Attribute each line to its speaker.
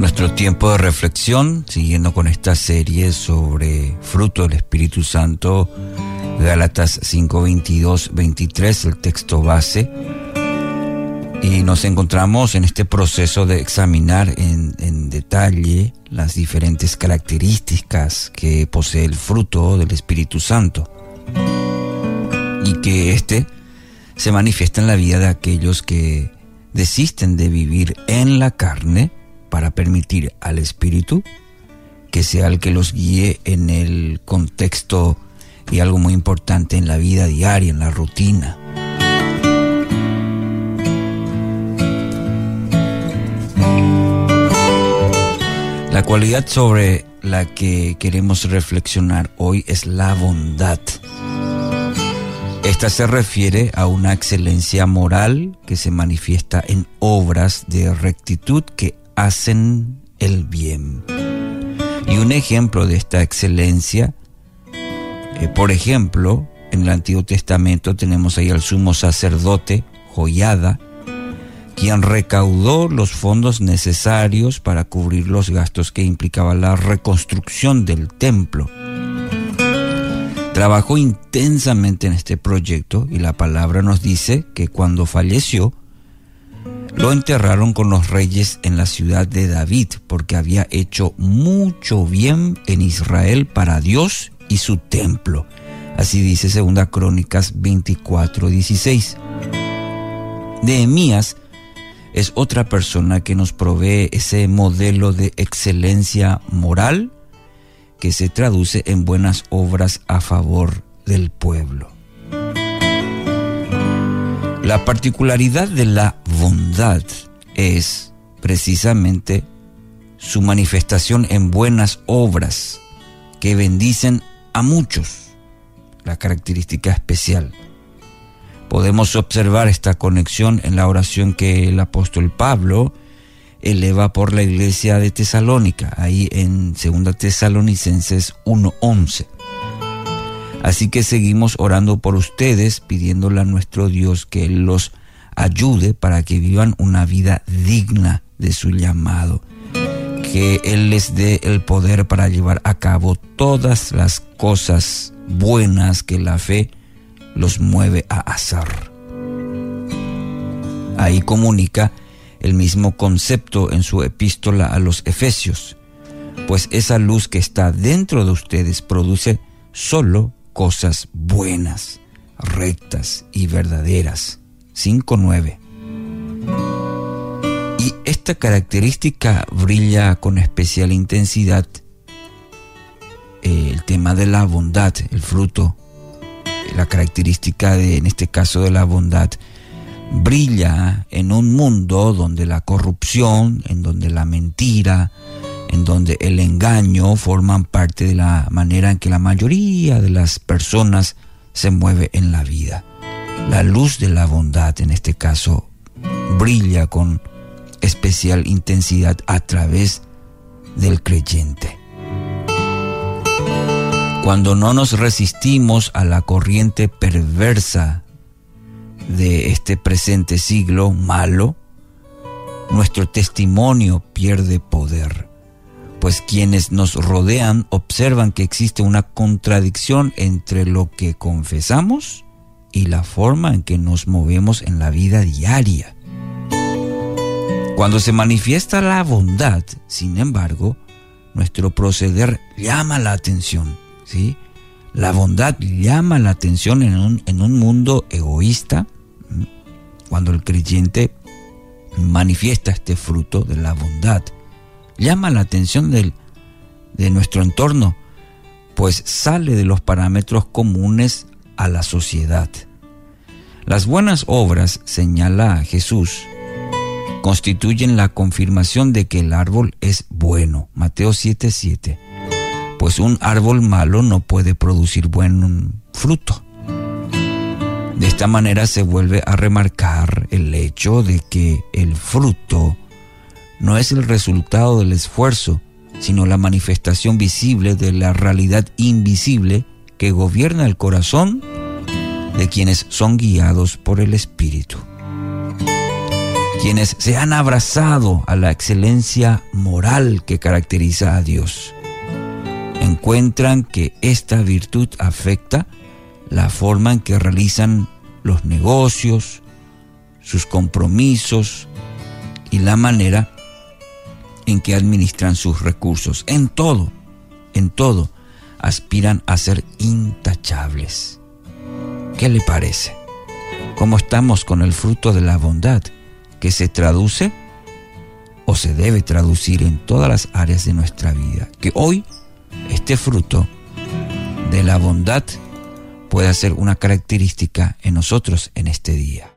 Speaker 1: Nuestro tiempo de reflexión, siguiendo con esta serie sobre fruto del Espíritu Santo, Gálatas 5, 22, 23, el texto base. Y nos encontramos en este proceso de examinar en, en detalle las diferentes características que posee el fruto del Espíritu Santo. Y que éste se manifiesta en la vida de aquellos que desisten de vivir en la carne para permitir al Espíritu que sea el que los guíe en el contexto y algo muy importante en la vida diaria, en la rutina. La cualidad sobre la que queremos reflexionar hoy es la bondad. Esta se refiere a una excelencia moral que se manifiesta en obras de rectitud que hacen el bien. Y un ejemplo de esta excelencia, eh, por ejemplo, en el Antiguo Testamento tenemos ahí al sumo sacerdote, Joyada, quien recaudó los fondos necesarios para cubrir los gastos que implicaba la reconstrucción del templo. Trabajó intensamente en este proyecto y la palabra nos dice que cuando falleció, lo enterraron con los reyes en la ciudad de David, porque había hecho mucho bien en Israel para Dios y su templo. Así dice segunda Crónicas 24:16. Nehemías es otra persona que nos provee ese modelo de excelencia moral que se traduce en buenas obras a favor del pueblo. La particularidad de la bondad es precisamente su manifestación en buenas obras que bendicen a muchos, la característica especial. Podemos observar esta conexión en la oración que el apóstol Pablo eleva por la iglesia de Tesalónica, ahí en 2 Tesalonicenses 1.11. Así que seguimos orando por ustedes, pidiéndole a nuestro Dios que los ayude para que vivan una vida digna de su llamado. Que Él les dé el poder para llevar a cabo todas las cosas buenas que la fe los mueve a hacer. Ahí comunica el mismo concepto en su epístola a los Efesios, pues esa luz que está dentro de ustedes produce solo cosas buenas, rectas y verdaderas. 5.9. Y esta característica brilla con especial intensidad eh, el tema de la bondad, el fruto, la característica de, en este caso de la bondad, brilla en un mundo donde la corrupción, en donde la mentira, en donde el engaño forman parte de la manera en que la mayoría de las personas se mueve en la vida. La luz de la bondad, en este caso, brilla con especial intensidad a través del creyente. Cuando no nos resistimos a la corriente perversa de este presente siglo malo, nuestro testimonio pierde poder pues quienes nos rodean observan que existe una contradicción entre lo que confesamos y la forma en que nos movemos en la vida diaria. Cuando se manifiesta la bondad, sin embargo, nuestro proceder llama la atención, ¿sí? La bondad llama la atención en un, en un mundo egoísta, cuando el creyente manifiesta este fruto de la bondad llama la atención del, de nuestro entorno, pues sale de los parámetros comunes a la sociedad. Las buenas obras, señala Jesús, constituyen la confirmación de que el árbol es bueno. Mateo 7:7. Pues un árbol malo no puede producir buen fruto. De esta manera se vuelve a remarcar el hecho de que el fruto no es el resultado del esfuerzo, sino la manifestación visible de la realidad invisible que gobierna el corazón de quienes son guiados por el Espíritu. quienes se han abrazado a la excelencia moral que caracteriza a Dios, encuentran que esta virtud afecta la forma en que realizan los negocios, sus compromisos y la manera en que administran sus recursos. En todo, en todo, aspiran a ser intachables. ¿Qué le parece? ¿Cómo estamos con el fruto de la bondad que se traduce o se debe traducir en todas las áreas de nuestra vida? Que hoy este fruto de la bondad pueda ser una característica en nosotros en este día.